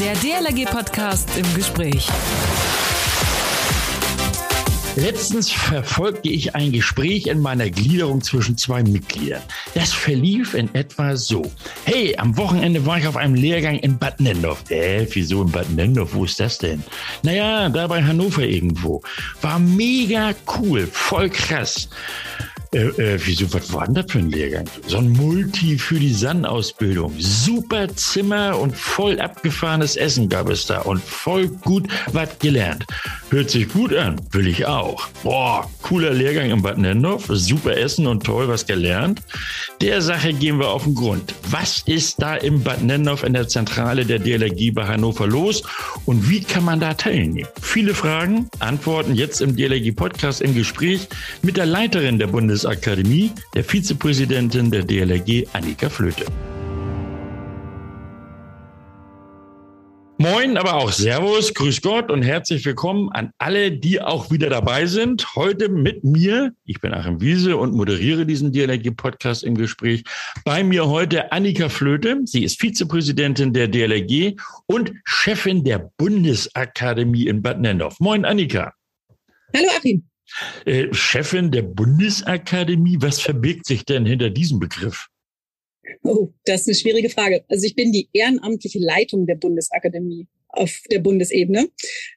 Der DLRG-Podcast im Gespräch. Letztens verfolgte ich ein Gespräch in meiner Gliederung zwischen zwei Mitgliedern. Das verlief in etwa so. Hey, am Wochenende war ich auf einem Lehrgang in Bad Nendorf. Äh, wieso in Bad Nendorf? Wo ist das denn? Naja, da bei Hannover irgendwo. War mega cool, voll krass. Äh, äh, wieso, was war denn das für ein Lehrgang? So ein Multi für die San-Ausbildung. Super Zimmer und voll abgefahrenes Essen gab es da und voll gut was gelernt. Hört sich gut an, will ich auch. Boah, cooler Lehrgang in Bad Nendorf, super Essen und toll was gelernt. Der Sache gehen wir auf den Grund. Was ist da im Bad Nendorf in der Zentrale der DLRG bei Hannover los und wie kann man da teilnehmen? Viele Fragen, Antworten jetzt im DLRG Podcast im Gespräch mit der Leiterin der Bundes Bundesakademie, der Vizepräsidentin der DLRG, Annika Flöte. Moin, aber auch Servus, Grüß Gott und herzlich willkommen an alle, die auch wieder dabei sind. Heute mit mir, ich bin Achim Wiese und moderiere diesen DLRG-Podcast im Gespräch. Bei mir heute Annika Flöte. Sie ist Vizepräsidentin der DLRG und Chefin der Bundesakademie in Bad Nendorf. Moin, Annika. Hallo, Achim. Äh, Chefin der Bundesakademie, was verbirgt sich denn hinter diesem Begriff? Oh, das ist eine schwierige Frage. Also ich bin die ehrenamtliche Leitung der Bundesakademie auf der Bundesebene.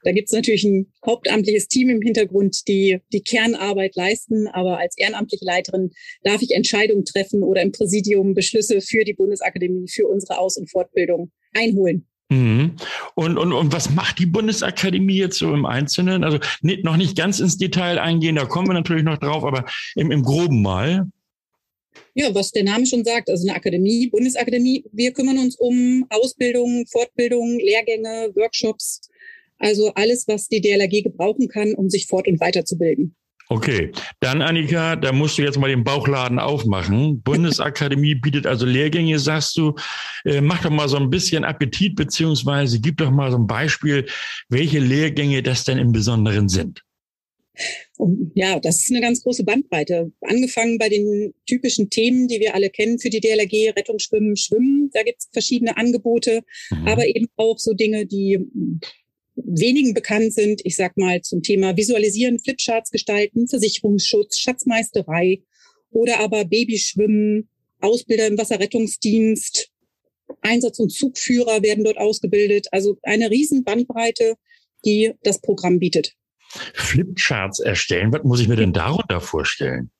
Da gibt es natürlich ein hauptamtliches Team im Hintergrund, die die Kernarbeit leisten. Aber als ehrenamtliche Leiterin darf ich Entscheidungen treffen oder im Präsidium Beschlüsse für die Bundesakademie, für unsere Aus- und Fortbildung einholen. Mhm. Und, und, und was macht die Bundesakademie jetzt so im Einzelnen? Also nicht, noch nicht ganz ins Detail eingehen, da kommen wir natürlich noch drauf, aber im, im Groben mal. Ja, was der Name schon sagt, also eine Akademie, Bundesakademie, wir kümmern uns um Ausbildung, Fortbildung, Lehrgänge, Workshops, also alles, was die DLRG gebrauchen kann, um sich fort- und weiterzubilden. Okay, dann Annika, da musst du jetzt mal den Bauchladen aufmachen. Bundesakademie bietet also Lehrgänge, sagst du. Äh, mach doch mal so ein bisschen Appetit, beziehungsweise gib doch mal so ein Beispiel, welche Lehrgänge das denn im Besonderen sind. Ja, das ist eine ganz große Bandbreite. Angefangen bei den typischen Themen, die wir alle kennen für die DLRG, Rettung, Schwimmen, Schwimmen. Da gibt es verschiedene Angebote, mhm. aber eben auch so Dinge, die wenigen bekannt sind, ich sag mal zum Thema Visualisieren, Flipcharts gestalten, Versicherungsschutz, Schatzmeisterei oder aber Babyschwimmen, Ausbilder im Wasserrettungsdienst, Einsatz- und Zugführer werden dort ausgebildet. Also eine riesen Bandbreite, die das Programm bietet. Flipcharts erstellen, was muss ich mir denn darunter vorstellen?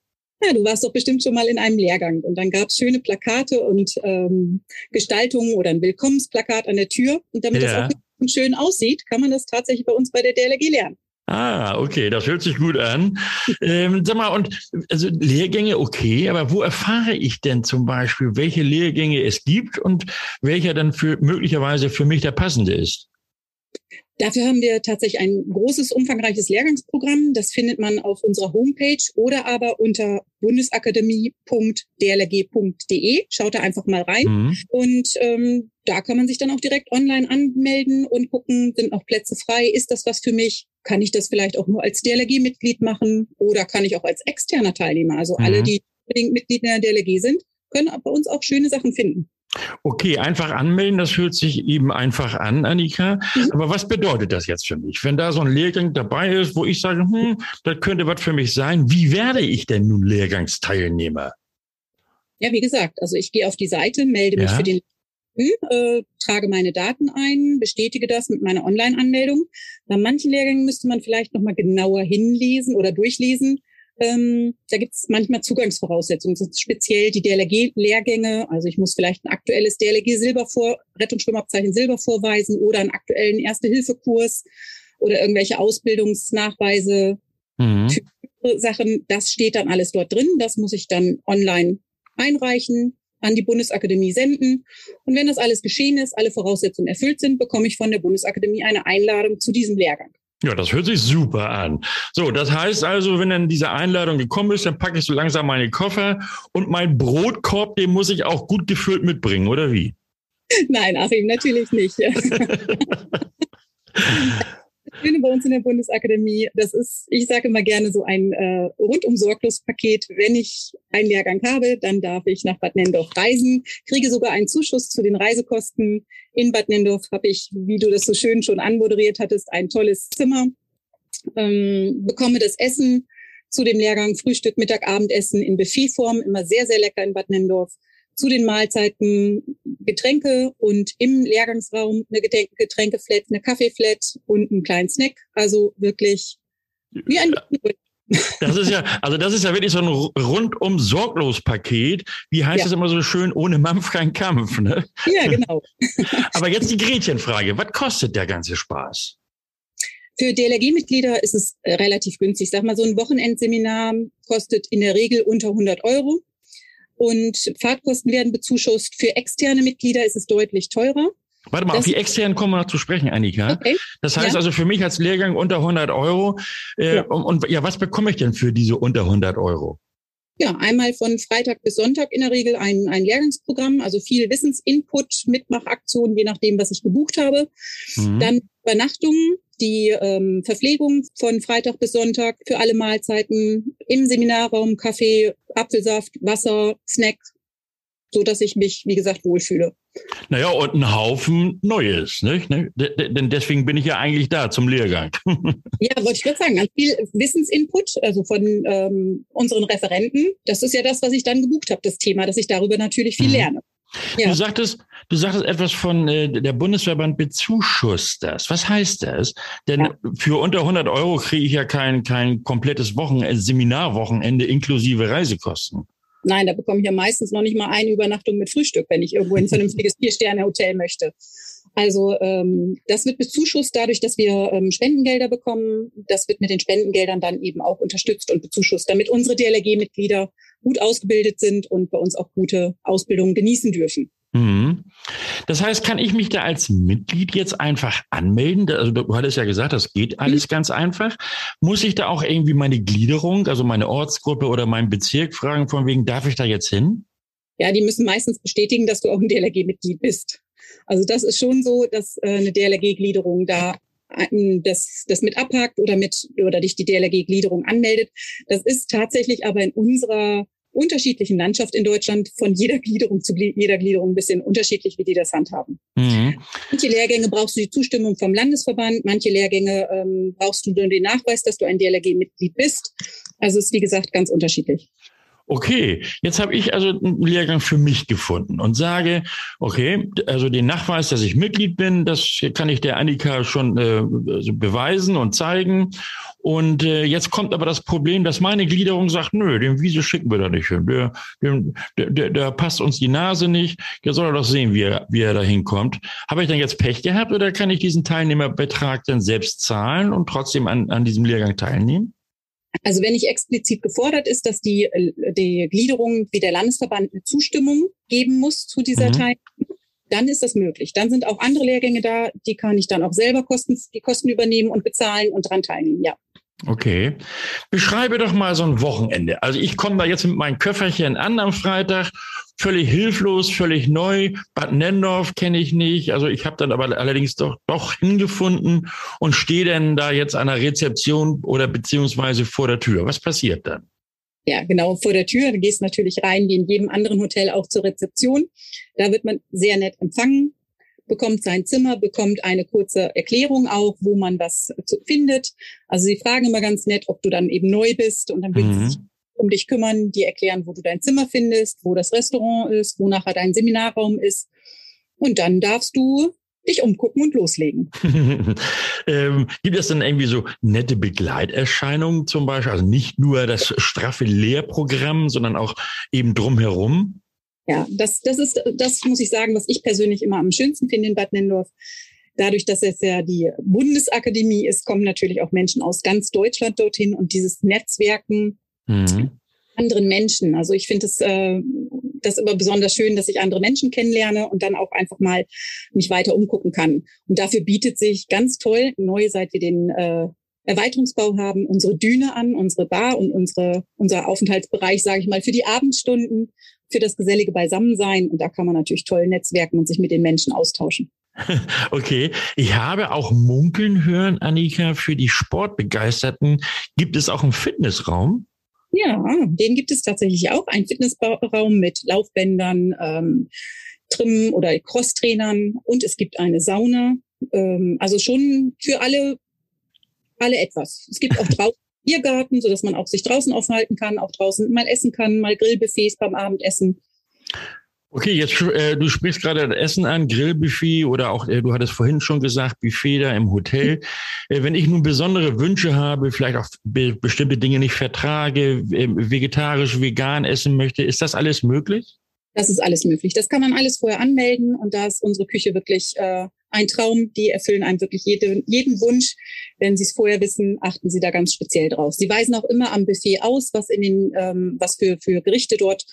Ja, du warst doch bestimmt schon mal in einem Lehrgang und dann gab es schöne Plakate und ähm, Gestaltungen oder ein Willkommensplakat an der Tür. Und damit ja. das auch schön aussieht, kann man das tatsächlich bei uns bei der DLRG lernen. Ah, okay, das hört sich gut an. ähm, sag mal, und also Lehrgänge, okay, aber wo erfahre ich denn zum Beispiel, welche Lehrgänge es gibt und welcher dann für möglicherweise für mich der passende ist? Dafür haben wir tatsächlich ein großes, umfangreiches Lehrgangsprogramm. Das findet man auf unserer Homepage oder aber unter bundesakademie.dlg.de. Schaut da einfach mal rein. Mhm. Und ähm, da kann man sich dann auch direkt online anmelden und gucken, sind noch Plätze frei? Ist das was für mich? Kann ich das vielleicht auch nur als DLG-Mitglied machen oder kann ich auch als externer Teilnehmer? Also mhm. alle, die unbedingt Mitglied in der DLG sind, können bei uns auch schöne Sachen finden. Okay, einfach anmelden, das hört sich eben einfach an, Annika. Mhm. Aber was bedeutet das jetzt für mich? Wenn da so ein Lehrgang dabei ist, wo ich sage, hm, das könnte was für mich sein, wie werde ich denn nun Lehrgangsteilnehmer? Ja, wie gesagt, also ich gehe auf die Seite, melde mich ja. für den äh, trage meine Daten ein, bestätige das mit meiner Online-Anmeldung. Bei manchen Lehrgängen müsste man vielleicht nochmal genauer hinlesen oder durchlesen, ähm, da gibt es manchmal Zugangsvoraussetzungen, das sind speziell die DLRG-Lehrgänge. Also ich muss vielleicht ein aktuelles DLRG-Silbervor, Rettungsschwimmabzeichen Silber vorweisen oder einen aktuellen Erste-Hilfe-Kurs oder irgendwelche Ausbildungsnachweise, mhm. Sachen. Das steht dann alles dort drin. Das muss ich dann online einreichen, an die Bundesakademie senden. Und wenn das alles geschehen ist, alle Voraussetzungen erfüllt sind, bekomme ich von der Bundesakademie eine Einladung zu diesem Lehrgang. Ja, das hört sich super an. So, das heißt also, wenn dann diese Einladung gekommen ist, dann packe ich so langsam meine Koffer und mein Brotkorb, den muss ich auch gut gefüllt mitbringen, oder wie? Nein, Achim, natürlich nicht. Schöne bei uns in der Bundesakademie, das ist, ich sage immer gerne so ein äh, rundum sorglos Paket. Wenn ich einen Lehrgang habe, dann darf ich nach Bad Nendorf reisen, kriege sogar einen Zuschuss zu den Reisekosten. In Bad Nendorf habe ich, wie du das so schön schon anmoderiert hattest, ein tolles Zimmer, ähm, bekomme das Essen zu dem Lehrgang Frühstück, Mittag, Abendessen in Buffetform, immer sehr, sehr lecker in Bad Nendorf zu den Mahlzeiten Getränke und im Lehrgangsraum eine Getränkeflat, eine Kaffeeflat und einen kleinen Snack. Also wirklich wie ein das ist ja, also das ist ja wirklich so ein rundum sorglos Paket. Wie heißt ja. es immer so schön, ohne Mampf kein Kampf, ne? Ja, genau. Aber jetzt die Gretchenfrage. Was kostet der ganze Spaß? Für DLRG-Mitglieder ist es relativ günstig. Sag mal, so ein Wochenendseminar kostet in der Regel unter 100 Euro. Und Fahrtkosten werden bezuschusst. Für externe Mitglieder ist es deutlich teurer. Warte mal, das auf die externen kommen wir noch zu sprechen, Annika. Okay. Das heißt ja. also für mich als Lehrgang unter 100 Euro. Äh, ja. Und, und ja, was bekomme ich denn für diese unter 100 Euro? Ja, einmal von Freitag bis Sonntag in der Regel ein, ein Lehrgangsprogramm, also viel Wissensinput, Mitmachaktionen, je nachdem, was ich gebucht habe. Mhm. Dann Übernachtungen, die ähm, Verpflegung von Freitag bis Sonntag für alle Mahlzeiten im Seminarraum, Kaffee, Apfelsaft, Wasser, Snack, so dass ich mich, wie gesagt, wohlfühle. Naja, und ein Haufen Neues, nicht? Ne? Denn deswegen bin ich ja eigentlich da zum Lehrgang. ja, wollte ich gerade sagen. Ganz viel Wissensinput, also von ähm, unseren Referenten. Das ist ja das, was ich dann gebucht habe, das Thema, dass ich darüber natürlich viel mhm. lerne. Ja. Du sagtest, du sagtest etwas von äh, der Bundesverband bezuschusst das. Was heißt das? Denn ja. für unter 100 Euro kriege ich ja kein kein komplettes Wochenende, Seminarwochenende inklusive Reisekosten. Nein, da bekomme ich ja meistens noch nicht mal eine Übernachtung mit Frühstück, wenn ich irgendwo ein vernünftiges Vier-Sterne-Hotel möchte. Also ähm, das wird bezuschusst dadurch, dass wir ähm, Spendengelder bekommen. Das wird mit den Spendengeldern dann eben auch unterstützt und bezuschusst, damit unsere DLRG-Mitglieder gut ausgebildet sind und bei uns auch gute Ausbildungen genießen dürfen. Mhm. Das heißt, kann ich mich da als Mitglied jetzt einfach anmelden? Also du hattest ja gesagt, das geht alles mhm. ganz einfach. Muss ich da auch irgendwie meine Gliederung, also meine Ortsgruppe oder meinen Bezirk fragen, von wegen, darf ich da jetzt hin? Ja, die müssen meistens bestätigen, dass du auch ein DLRG-Mitglied bist. Also das ist schon so, dass äh, eine DLRG-Gliederung da das, das mit abhakt oder mit oder dich die DLRG-Gliederung anmeldet. Das ist tatsächlich aber in unserer unterschiedlichen Landschaft in Deutschland von jeder Gliederung zu jeder Gliederung ein bisschen unterschiedlich, wie die das handhaben. Mhm. Manche Lehrgänge brauchst du die Zustimmung vom Landesverband, manche Lehrgänge ähm, brauchst du nur den Nachweis, dass du ein DLRG-Mitglied bist. Also es ist, wie gesagt, ganz unterschiedlich okay, jetzt habe ich also einen Lehrgang für mich gefunden und sage, okay, also den Nachweis, dass ich Mitglied bin, das kann ich der Annika schon äh, also beweisen und zeigen. Und äh, jetzt kommt aber das Problem, dass meine Gliederung sagt, nö, den Wiese schicken wir da nicht hin. Der, der, der, der passt uns die Nase nicht. Der soll doch sehen, wie er, wie er da hinkommt. Habe ich dann jetzt Pech gehabt oder kann ich diesen Teilnehmerbetrag dann selbst zahlen und trotzdem an, an diesem Lehrgang teilnehmen? Also wenn nicht explizit gefordert ist, dass die, die Gliederung wie der Landesverband eine Zustimmung geben muss zu dieser mhm. Teilnahme, dann ist das möglich. Dann sind auch andere Lehrgänge da, die kann ich dann auch selber Kosten, die Kosten übernehmen und bezahlen und dran teilnehmen, ja. Okay. Beschreibe doch mal so ein Wochenende. Also ich komme da jetzt mit meinem Köfferchen an am Freitag, völlig hilflos, völlig neu. Bad Nendorf kenne ich nicht. Also ich habe dann aber allerdings doch doch hingefunden und stehe dann da jetzt an der Rezeption oder beziehungsweise vor der Tür. Was passiert dann? Ja, genau, vor der Tür. Du gehst natürlich rein, wie in jedem anderen Hotel auch zur Rezeption. Da wird man sehr nett empfangen bekommt sein Zimmer, bekommt eine kurze Erklärung auch, wo man was findet. Also sie fragen immer ganz nett, ob du dann eben neu bist und dann würden mhm. Um dich kümmern, die erklären, wo du dein Zimmer findest, wo das Restaurant ist, wo nachher dein Seminarraum ist. Und dann darfst du dich umgucken und loslegen. ähm, gibt es denn irgendwie so nette Begleiterscheinungen zum Beispiel? Also nicht nur das straffe Lehrprogramm, sondern auch eben drumherum? Ja, das, das ist, das muss ich sagen, was ich persönlich immer am schönsten finde in Bad Nendorf. Dadurch, dass es ja die Bundesakademie ist, kommen natürlich auch Menschen aus ganz Deutschland dorthin und dieses Netzwerken mhm. anderen Menschen. Also ich finde es äh, das immer besonders schön, dass ich andere Menschen kennenlerne und dann auch einfach mal mich weiter umgucken kann. Und dafür bietet sich ganz toll, neu seit wir den äh, Erweiterungsbau haben, unsere Düne an, unsere Bar und unsere, unser Aufenthaltsbereich, sage ich mal, für die Abendstunden, für das gesellige Beisammensein. Und da kann man natürlich toll netzwerken und sich mit den Menschen austauschen. Okay, ich habe auch munkeln hören, Annika, für die Sportbegeisterten gibt es auch einen Fitnessraum. Ja, den gibt es tatsächlich auch. Ein Fitnessraum mit Laufbändern, ähm, Trimmen oder Crosstrainern und es gibt eine Sauna. Ähm, also schon für alle, alle etwas. Es gibt auch draußen Biergarten, sodass man auch sich draußen aufhalten kann, auch draußen mal essen kann, mal Grillbuffets beim Abendessen. Okay, jetzt äh, du sprichst gerade das Essen an, Grillbuffet oder auch, äh, du hattest vorhin schon gesagt, Buffet da im Hotel. Äh, wenn ich nun besondere Wünsche habe, vielleicht auch be bestimmte Dinge nicht vertrage, äh, vegetarisch, vegan essen möchte, ist das alles möglich? Das ist alles möglich. Das kann man alles vorher anmelden und da ist unsere Küche wirklich äh, ein Traum. Die erfüllen einem wirklich jede, jeden Wunsch. Wenn Sie es vorher wissen, achten Sie da ganz speziell drauf. Sie weisen auch immer am Buffet aus, was in den, ähm, was für, für Gerichte dort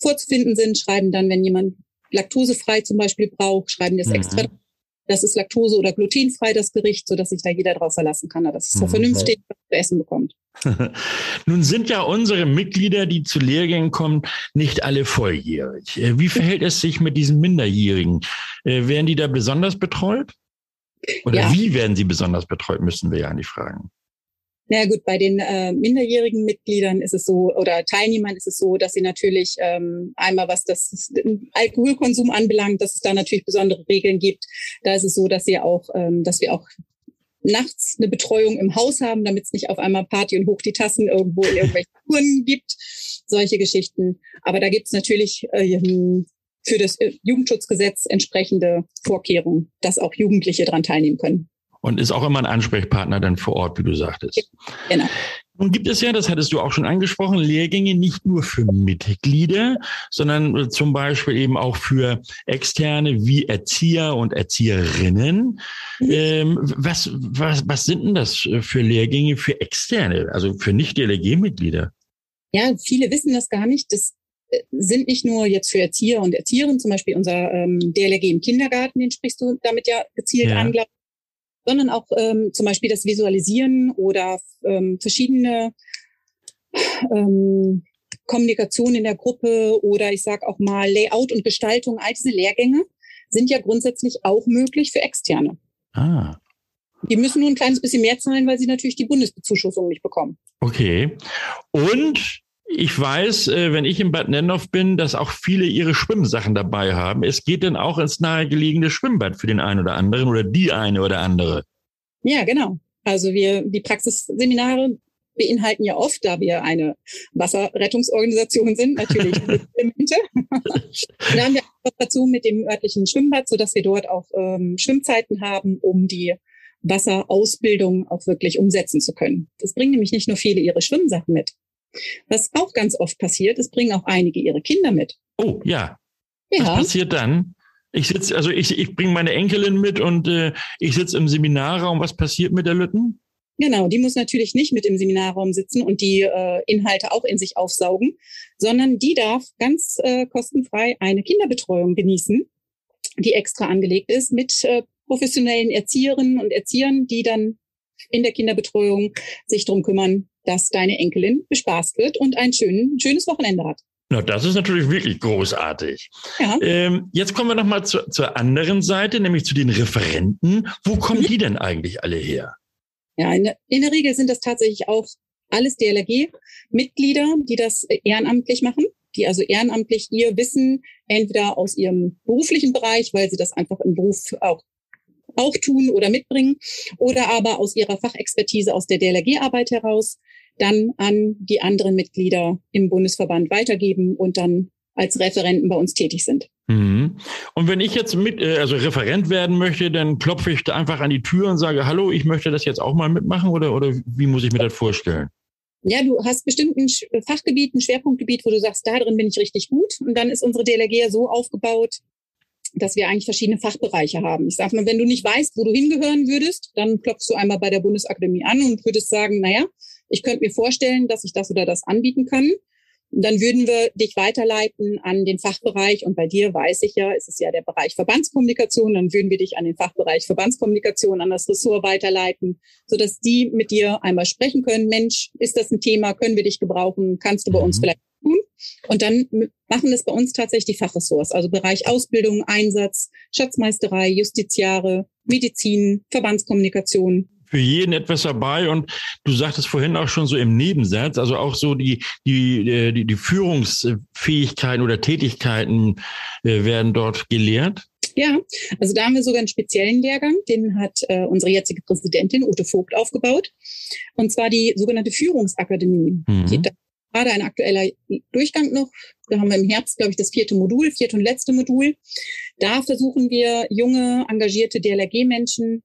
vorzufinden sind, schreiben dann, wenn jemand laktosefrei zum Beispiel braucht, schreiben das mhm. extra. Das ist laktose- oder glutenfrei, das Gericht, so dass sich da jeder drauf verlassen kann, dass es mhm. vernünftig zu essen bekommt. Nun sind ja unsere Mitglieder, die zu Lehrgängen kommen, nicht alle volljährig. Äh, wie verhält es sich mit diesen Minderjährigen? Äh, werden die da besonders betreut? Oder ja. wie werden sie besonders betreut, müssen wir ja nicht fragen. Na gut, bei den äh, minderjährigen Mitgliedern ist es so oder Teilnehmern ist es so, dass sie natürlich ähm, einmal was das Alkoholkonsum anbelangt, dass es da natürlich besondere Regeln gibt. Da ist es so, dass sie auch, ähm, dass wir auch nachts eine Betreuung im Haus haben, damit es nicht auf einmal Party und hoch die Tassen irgendwo in irgendwelchen Touren gibt. Solche Geschichten. Aber da gibt es natürlich äh, für das äh, Jugendschutzgesetz entsprechende Vorkehrungen, dass auch Jugendliche daran teilnehmen können. Und ist auch immer ein Ansprechpartner dann vor Ort, wie du sagtest. Genau. Nun gibt es ja, das hattest du auch schon angesprochen, Lehrgänge nicht nur für Mitglieder, sondern zum Beispiel eben auch für Externe wie Erzieher und Erzieherinnen. Mhm. Ähm, was, was, was sind denn das für Lehrgänge für Externe, also für Nicht-DLG-Mitglieder? Ja, viele wissen das gar nicht. Das äh, sind nicht nur jetzt für Erzieher und Erzieherinnen, zum Beispiel unser ähm, DLG im Kindergarten, den sprichst du damit ja gezielt ja. an, glaube sondern auch ähm, zum Beispiel das Visualisieren oder ähm, verschiedene ähm, Kommunikation in der Gruppe oder ich sage auch mal Layout und Gestaltung, all diese Lehrgänge sind ja grundsätzlich auch möglich für Externe. Ah. Die müssen nur ein kleines bisschen mehr zahlen, weil sie natürlich die Bundesbezuschussung nicht bekommen. Okay. Und ich weiß, äh, wenn ich in Bad Nennhoff bin, dass auch viele ihre Schwimmsachen dabei haben. Es geht dann auch ins nahegelegene Schwimmbad für den einen oder anderen oder die eine oder andere. Ja, genau. Also wir, die Praxisseminare beinhalten ja oft, da wir eine Wasserrettungsorganisation sind, natürlich Elemente. da haben wir auch dazu mit dem örtlichen Schwimmbad, so dass wir dort auch ähm, Schwimmzeiten haben, um die Wasserausbildung auch wirklich umsetzen zu können. Das bringen nämlich nicht nur viele ihre Schwimmsachen mit, was auch ganz oft passiert, es bringen auch einige ihre Kinder mit. Oh ja. ja. Was passiert dann? Ich sitze, also ich, ich bringe meine Enkelin mit und äh, ich sitze im Seminarraum. Was passiert mit der Lütten? Genau, die muss natürlich nicht mit im Seminarraum sitzen und die äh, Inhalte auch in sich aufsaugen, sondern die darf ganz äh, kostenfrei eine Kinderbetreuung genießen, die extra angelegt ist mit äh, professionellen Erzieherinnen und Erziehern, die dann in der Kinderbetreuung sich drum kümmern, dass deine Enkelin bespaßt wird und ein schön, schönes Wochenende hat. Na, das ist natürlich wirklich großartig. Ja. Ähm, jetzt kommen wir nochmal zu, zur anderen Seite, nämlich zu den Referenten. Wo kommen mhm. die denn eigentlich alle her? Ja, in der, in der Regel sind das tatsächlich auch alles DLRG-Mitglieder, die das ehrenamtlich machen, die also ehrenamtlich ihr Wissen entweder aus ihrem beruflichen Bereich, weil sie das einfach im Beruf auch auch tun oder mitbringen oder aber aus ihrer Fachexpertise aus der DLRG-Arbeit heraus dann an die anderen Mitglieder im Bundesverband weitergeben und dann als Referenten bei uns tätig sind. Mhm. Und wenn ich jetzt mit, äh, also Referent werden möchte, dann klopfe ich da einfach an die Tür und sage, hallo, ich möchte das jetzt auch mal mitmachen oder, oder wie muss ich mir das vorstellen? Ja, du hast bestimmt ein Fachgebiet, ein Schwerpunktgebiet, wo du sagst, da drin bin ich richtig gut. Und dann ist unsere DLRG so aufgebaut, dass wir eigentlich verschiedene Fachbereiche haben. Ich sage mal, wenn du nicht weißt, wo du hingehören würdest, dann klopfst du einmal bei der Bundesakademie an und würdest sagen, naja, ich könnte mir vorstellen, dass ich das oder das anbieten kann. Dann würden wir dich weiterleiten an den Fachbereich. Und bei dir weiß ich ja, es ist ja der Bereich Verbandskommunikation. Dann würden wir dich an den Fachbereich Verbandskommunikation, an das Ressort weiterleiten, sodass die mit dir einmal sprechen können. Mensch, ist das ein Thema? Können wir dich gebrauchen? Kannst du bei uns mhm. vielleicht tun. Und dann machen es bei uns tatsächlich die Fachressorts, also Bereich Ausbildung, Einsatz, Schatzmeisterei, Justiziare, Medizin, Verbandskommunikation, für jeden etwas dabei und du sagtest vorhin auch schon so im Nebensatz, also auch so die, die, äh, die, die Führungsfähigkeiten oder Tätigkeiten äh, werden dort gelehrt. Ja, also da haben wir sogar einen speziellen Lehrgang, den hat äh, unsere jetzige Präsidentin Ute Vogt aufgebaut. Und zwar die sogenannte Führungsakademie. Mhm. Gerade ein aktueller Durchgang noch. Da haben wir im Herbst, glaube ich, das vierte Modul, vierte und letzte Modul. Da versuchen wir junge, engagierte DLRG-Menschen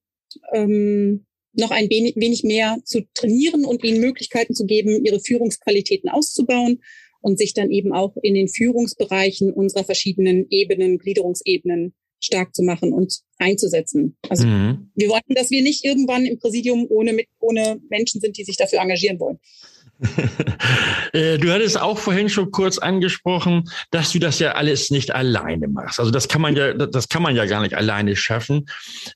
ähm, noch ein wenig mehr zu trainieren und ihnen Möglichkeiten zu geben, ihre Führungsqualitäten auszubauen und sich dann eben auch in den Führungsbereichen unserer verschiedenen Ebenen, Gliederungsebenen stark zu machen und einzusetzen. Also mhm. wir wollten, dass wir nicht irgendwann im Präsidium ohne, ohne Menschen sind, die sich dafür engagieren wollen. Äh, du hattest auch vorhin schon kurz angesprochen, dass du das ja alles nicht alleine machst. Also das kann man ja, das kann man ja gar nicht alleine schaffen.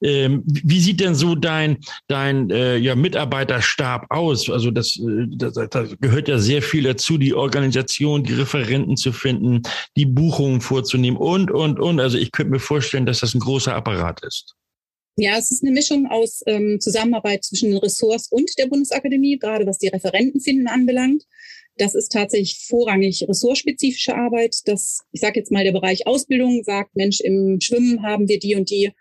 Ähm, wie sieht denn so dein, dein äh, ja, Mitarbeiterstab aus? Also das, äh, das, das gehört ja sehr viel dazu, die Organisation, die Referenten zu finden, die Buchungen vorzunehmen und, und, und. Also ich könnte mir vorstellen, dass das ein großer Apparat ist. Ja, es ist eine Mischung aus ähm, Zusammenarbeit zwischen den Ressorts und der Bundesakademie, gerade was die Referentenfinden anbelangt. Das ist tatsächlich vorrangig ressortspezifische Arbeit. Das, ich sage jetzt mal, der Bereich Ausbildung sagt, Mensch, im Schwimmen haben wir die und die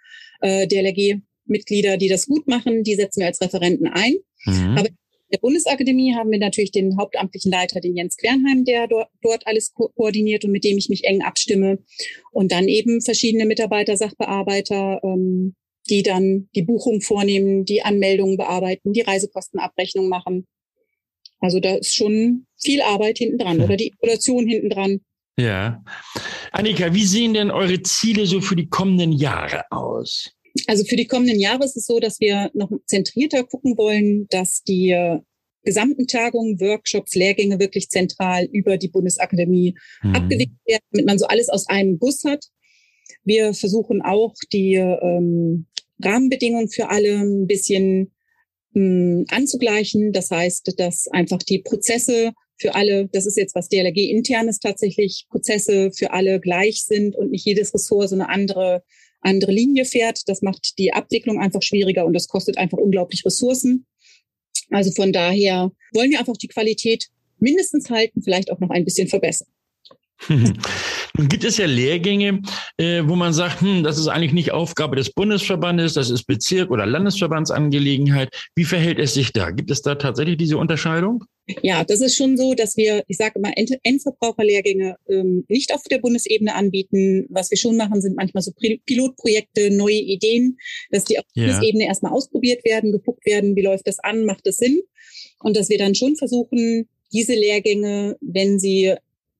äh, DLRG-Mitglieder, die das gut machen, die setzen wir als Referenten ein. Mhm. Aber der Bundesakademie haben wir natürlich den hauptamtlichen Leiter, den Jens Quernheim, der dort, dort alles ko koordiniert und mit dem ich mich eng abstimme. Und dann eben verschiedene Mitarbeiter, Sachbearbeiter, ähm, die dann die Buchung vornehmen, die Anmeldungen bearbeiten, die Reisekostenabrechnung machen. Also da ist schon viel Arbeit hinten dran oder die Evaluation hinten dran. Ja. Annika, wie sehen denn eure Ziele so für die kommenden Jahre aus? Also für die kommenden Jahre ist es so, dass wir noch zentrierter gucken wollen, dass die äh, gesamten Tagungen, Workshops, Lehrgänge wirklich zentral über die Bundesakademie mhm. abgewickelt werden, damit man so alles aus einem Bus hat. Wir versuchen auch die ähm, Rahmenbedingungen für alle ein bisschen mh, hm, anzugleichen. Das heißt, dass einfach die Prozesse für alle, das ist jetzt was DLRG internes tatsächlich, Prozesse für alle gleich sind und nicht jedes Ressort so eine andere, andere Linie fährt. Das macht die Abwicklung einfach schwieriger und das kostet einfach unglaublich Ressourcen. Also von daher wollen wir einfach die Qualität mindestens halten, vielleicht auch noch ein bisschen verbessern. Gibt es ja Lehrgänge, äh, wo man sagt, hm, das ist eigentlich nicht Aufgabe des Bundesverbandes, das ist Bezirk- oder Landesverbandsangelegenheit. Wie verhält es sich da? Gibt es da tatsächlich diese Unterscheidung? Ja, das ist schon so, dass wir, ich sage immer, End Endverbraucherlehrgänge ähm, nicht auf der Bundesebene anbieten. Was wir schon machen, sind manchmal so Pilotprojekte, neue Ideen, dass die auf ja. Bundesebene erstmal ausprobiert werden, geguckt werden, wie läuft das an, macht das Sinn? Und dass wir dann schon versuchen, diese Lehrgänge, wenn sie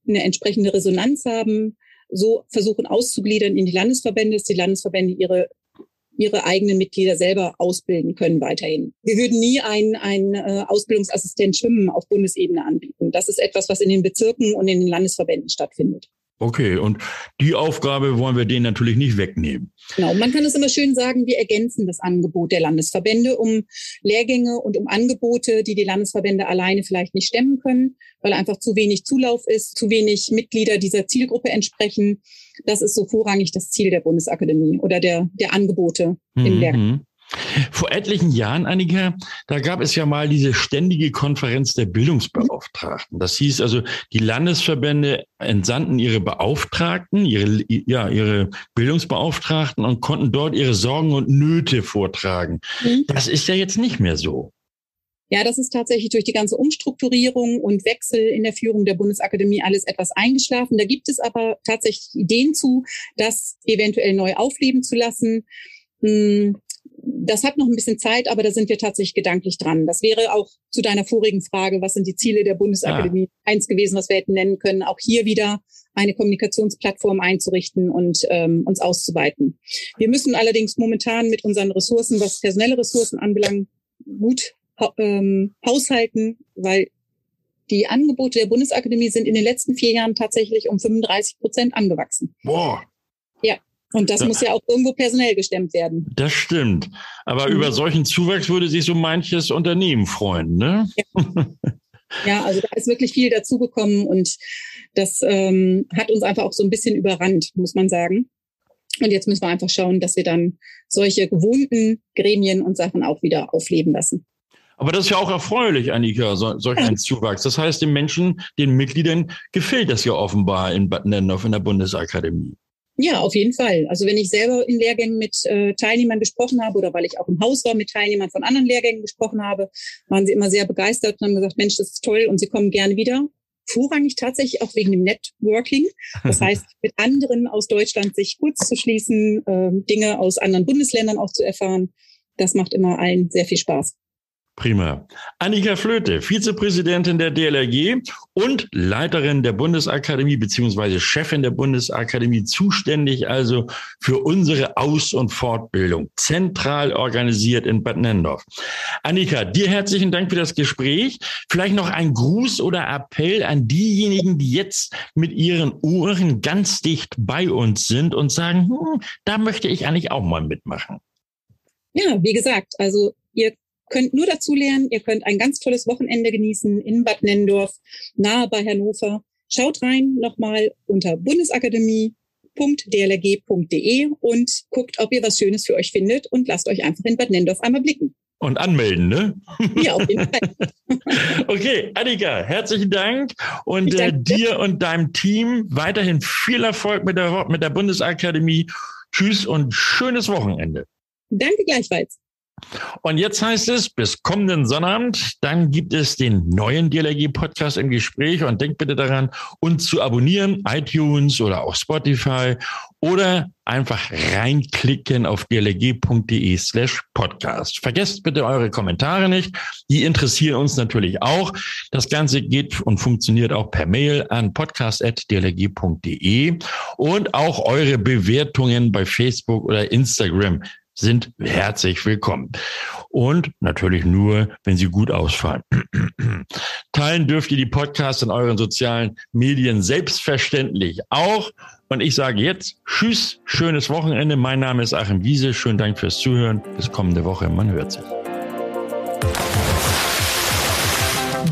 eine entsprechende Resonanz haben, so versuchen auszugliedern in die Landesverbände, dass die Landesverbände ihre ihre eigenen Mitglieder selber ausbilden können weiterhin. Wir würden nie einen, einen äh, Ausbildungsassistent Schwimmen auf Bundesebene anbieten. Das ist etwas, was in den Bezirken und in den Landesverbänden stattfindet. Okay, und die Aufgabe wollen wir denen natürlich nicht wegnehmen. Genau, man kann es immer schön sagen, wir ergänzen das Angebot der Landesverbände um Lehrgänge und um Angebote, die die Landesverbände alleine vielleicht nicht stemmen können, weil einfach zu wenig Zulauf ist, zu wenig Mitglieder dieser Zielgruppe entsprechen. Das ist so vorrangig das Ziel der Bundesakademie oder der, der Angebote mhm. im Lehrgang. Vor etlichen Jahren, Annika, da gab es ja mal diese ständige Konferenz der Bildungsbeauftragten. Das hieß also, die Landesverbände entsandten ihre Beauftragten, ihre, ja, ihre Bildungsbeauftragten und konnten dort ihre Sorgen und Nöte vortragen. Mhm. Das ist ja jetzt nicht mehr so. Ja, das ist tatsächlich durch die ganze Umstrukturierung und Wechsel in der Führung der Bundesakademie alles etwas eingeschlafen. Da gibt es aber tatsächlich Ideen zu, das eventuell neu aufleben zu lassen. Hm, das hat noch ein bisschen Zeit, aber da sind wir tatsächlich gedanklich dran. Das wäre auch zu deiner vorigen Frage, was sind die Ziele der Bundesakademie, ah. eins gewesen, was wir hätten nennen können, auch hier wieder eine Kommunikationsplattform einzurichten und ähm, uns auszuweiten. Wir müssen allerdings momentan mit unseren Ressourcen, was personelle Ressourcen anbelangt, gut ähm, haushalten, weil die Angebote der Bundesakademie sind in den letzten vier Jahren tatsächlich um 35 Prozent angewachsen. Boah. Ja, und das ja. muss ja auch irgendwo personell gestemmt werden. Das stimmt. Aber mhm. über solchen Zuwachs würde sich so manches Unternehmen freuen, ne? Ja. Ja, also da ist wirklich viel dazugekommen und das ähm, hat uns einfach auch so ein bisschen überrannt, muss man sagen. Und jetzt müssen wir einfach schauen, dass wir dann solche gewohnten Gremien und Sachen auch wieder aufleben lassen. Aber das ist ja auch erfreulich, Annika, so, solch ein Zuwachs. Das heißt, den Menschen, den Mitgliedern gefällt das ja offenbar in Bad Nennendorf in der Bundesakademie. Ja, auf jeden Fall. Also wenn ich selber in Lehrgängen mit äh, Teilnehmern gesprochen habe oder weil ich auch im Haus war mit Teilnehmern von anderen Lehrgängen gesprochen habe, waren sie immer sehr begeistert und haben gesagt, Mensch, das ist toll und sie kommen gerne wieder. Vorrangig tatsächlich auch wegen dem Networking. Das heißt, mit anderen aus Deutschland sich kurz zu schließen, äh, Dinge aus anderen Bundesländern auch zu erfahren. Das macht immer allen sehr viel Spaß. Prima. Annika Flöte, Vizepräsidentin der DLRG und Leiterin der Bundesakademie beziehungsweise Chefin der Bundesakademie, zuständig also für unsere Aus- und Fortbildung, zentral organisiert in Bad Nendorf. Annika, dir herzlichen Dank für das Gespräch. Vielleicht noch ein Gruß oder Appell an diejenigen, die jetzt mit ihren Ohren ganz dicht bei uns sind und sagen, hm, da möchte ich eigentlich auch mal mitmachen. Ja, wie gesagt, also ihr könnt nur dazu lernen. Ihr könnt ein ganz tolles Wochenende genießen in Bad Nendorf, nahe bei Hannover. Schaut rein nochmal unter bundesakademie.dlrg.de und guckt, ob ihr was Schönes für euch findet und lasst euch einfach in Bad Nendorf einmal blicken. Und anmelden, ne? Ja, auf jeden Fall. okay, Annika, herzlichen Dank und äh, dir und deinem Team weiterhin viel Erfolg mit der, mit der Bundesakademie. Tschüss und schönes Wochenende. Danke gleichfalls. Und jetzt heißt es, bis kommenden Sonnabend, dann gibt es den neuen DLRG-Podcast im Gespräch und denkt bitte daran, uns zu abonnieren, iTunes oder auch Spotify oder einfach reinklicken auf dlg.de slash podcast. Vergesst bitte eure Kommentare nicht. Die interessieren uns natürlich auch. Das Ganze geht und funktioniert auch per Mail an podcast.dlg.de und auch eure Bewertungen bei Facebook oder Instagram sind herzlich willkommen. Und natürlich nur, wenn sie gut ausfallen. Teilen dürft ihr die Podcasts in euren sozialen Medien selbstverständlich auch. Und ich sage jetzt Tschüss, schönes Wochenende. Mein Name ist Achim Wiese. Schönen Dank fürs Zuhören. Bis kommende Woche. Man hört sich.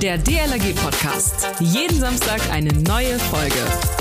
Der DLRG Podcast. Jeden Samstag eine neue Folge.